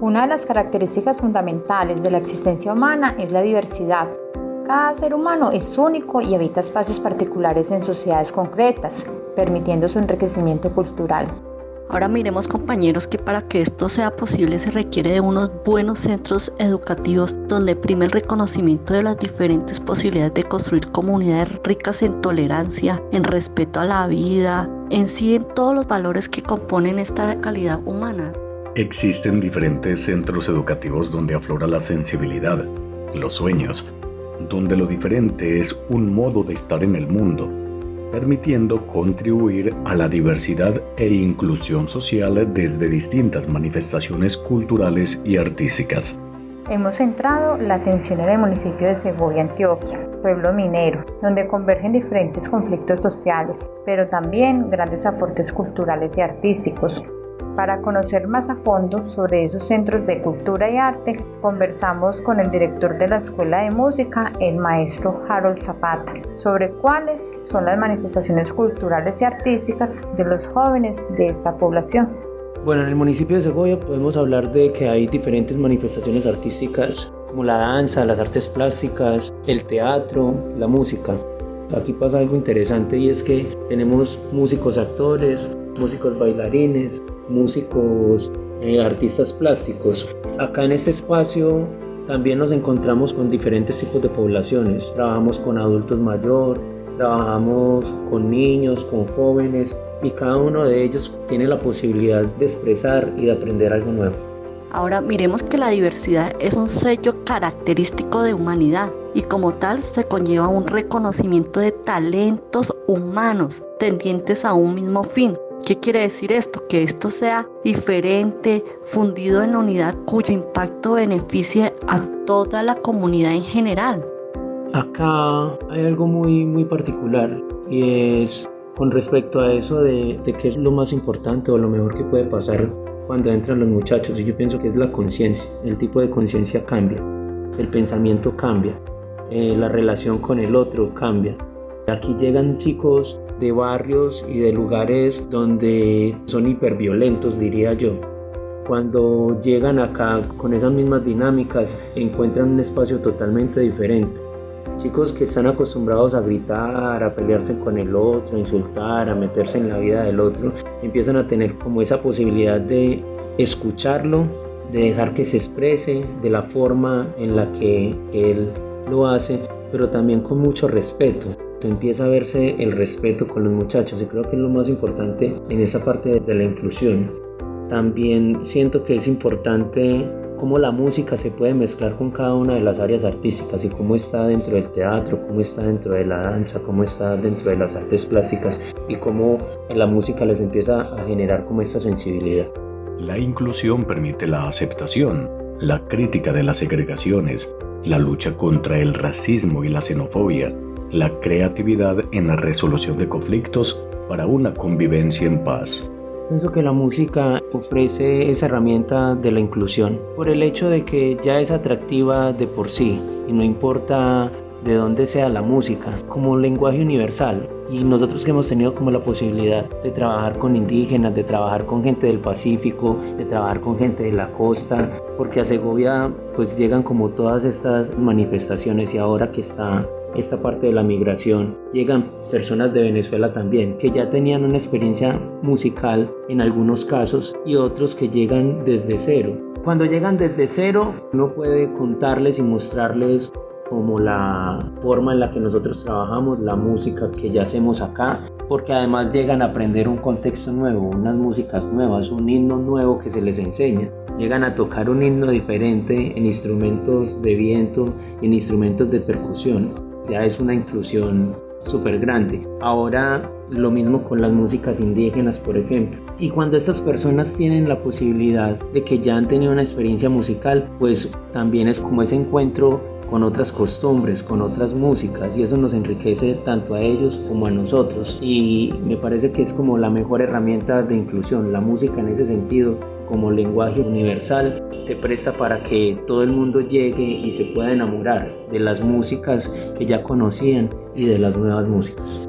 Una de las características fundamentales de la existencia humana es la diversidad. Cada ser humano es único y habita espacios particulares en sociedades concretas, permitiendo su enriquecimiento cultural. Ahora miremos compañeros que para que esto sea posible se requiere de unos buenos centros educativos donde prime el reconocimiento de las diferentes posibilidades de construir comunidades ricas en tolerancia, en respeto a la vida, en sí en todos los valores que componen esta calidad humana. Existen diferentes centros educativos donde aflora la sensibilidad, los sueños, donde lo diferente es un modo de estar en el mundo permitiendo contribuir a la diversidad e inclusión social desde distintas manifestaciones culturales y artísticas. Hemos centrado la atención en el municipio de Segovia, Antioquia, pueblo minero, donde convergen diferentes conflictos sociales, pero también grandes aportes culturales y artísticos, para conocer más a fondo sobre esos centros de cultura y arte, conversamos con el director de la Escuela de Música, el maestro Harold Zapata, sobre cuáles son las manifestaciones culturales y artísticas de los jóvenes de esta población. Bueno, en el municipio de Segovia podemos hablar de que hay diferentes manifestaciones artísticas como la danza, las artes plásticas, el teatro, la música. Aquí pasa algo interesante y es que tenemos músicos actores, músicos bailarines, músicos, eh, artistas plásticos. Acá en este espacio también nos encontramos con diferentes tipos de poblaciones. Trabajamos con adultos mayores, trabajamos con niños, con jóvenes y cada uno de ellos tiene la posibilidad de expresar y de aprender algo nuevo. Ahora miremos que la diversidad es un sello característico de humanidad y como tal se conlleva un reconocimiento de talentos humanos tendientes a un mismo fin, ¿Qué quiere decir esto? Que esto sea diferente, fundido en la unidad cuyo impacto beneficie a toda la comunidad en general. Acá hay algo muy, muy particular y es con respecto a eso de, de qué es lo más importante o lo mejor que puede pasar cuando entran los muchachos. Y yo pienso que es la conciencia. El tipo de conciencia cambia, el pensamiento cambia, eh, la relación con el otro cambia. Aquí llegan chicos de barrios y de lugares donde son hiperviolentos, diría yo. Cuando llegan acá con esas mismas dinámicas, encuentran un espacio totalmente diferente. Chicos que están acostumbrados a gritar, a pelearse con el otro, a insultar, a meterse en la vida del otro, empiezan a tener como esa posibilidad de escucharlo, de dejar que se exprese de la forma en la que él lo hace, pero también con mucho respeto empieza a verse el respeto con los muchachos y creo que es lo más importante en esa parte de la inclusión. También siento que es importante cómo la música se puede mezclar con cada una de las áreas artísticas y cómo está dentro del teatro, cómo está dentro de la danza, cómo está dentro de las artes plásticas y cómo la música les empieza a generar como esta sensibilidad. La inclusión permite la aceptación, la crítica de las segregaciones, la lucha contra el racismo y la xenofobia, la creatividad en la resolución de conflictos para una convivencia en paz. Pienso que la música ofrece esa herramienta de la inclusión por el hecho de que ya es atractiva de por sí y no importa de dónde sea la música, como lenguaje universal. Y nosotros que hemos tenido como la posibilidad de trabajar con indígenas, de trabajar con gente del Pacífico, de trabajar con gente de la costa, porque a Segovia pues llegan como todas estas manifestaciones y ahora que está esta parte de la migración, llegan personas de Venezuela también, que ya tenían una experiencia musical en algunos casos y otros que llegan desde cero. Cuando llegan desde cero, uno puede contarles y mostrarles como la forma en la que nosotros trabajamos, la música que ya hacemos acá, porque además llegan a aprender un contexto nuevo, unas músicas nuevas, un himno nuevo que se les enseña. Llegan a tocar un himno diferente en instrumentos de viento, en instrumentos de percusión es una inclusión súper grande. Ahora lo mismo con las músicas indígenas, por ejemplo. Y cuando estas personas tienen la posibilidad de que ya han tenido una experiencia musical, pues también es como ese encuentro con otras costumbres, con otras músicas y eso nos enriquece tanto a ellos como a nosotros y me parece que es como la mejor herramienta de inclusión, la música en ese sentido como lenguaje universal se presta para que todo el mundo llegue y se pueda enamorar de las músicas que ya conocían y de las nuevas músicas.